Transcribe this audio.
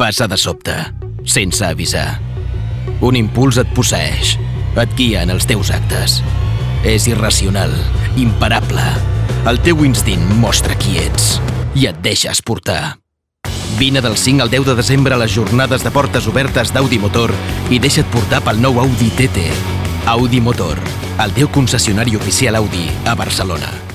Passa de sobte, sense avisar. Un impuls et posseeix, et guia en els teus actes. És irracional, imparable. El teu instint mostra qui ets i et deixes portar. Vine del 5 al 10 de desembre a les jornades de portes obertes d'Audi Motor i deixa't portar pel nou Audi TT. Audi Motor, el teu concessionari oficial Audi a Barcelona.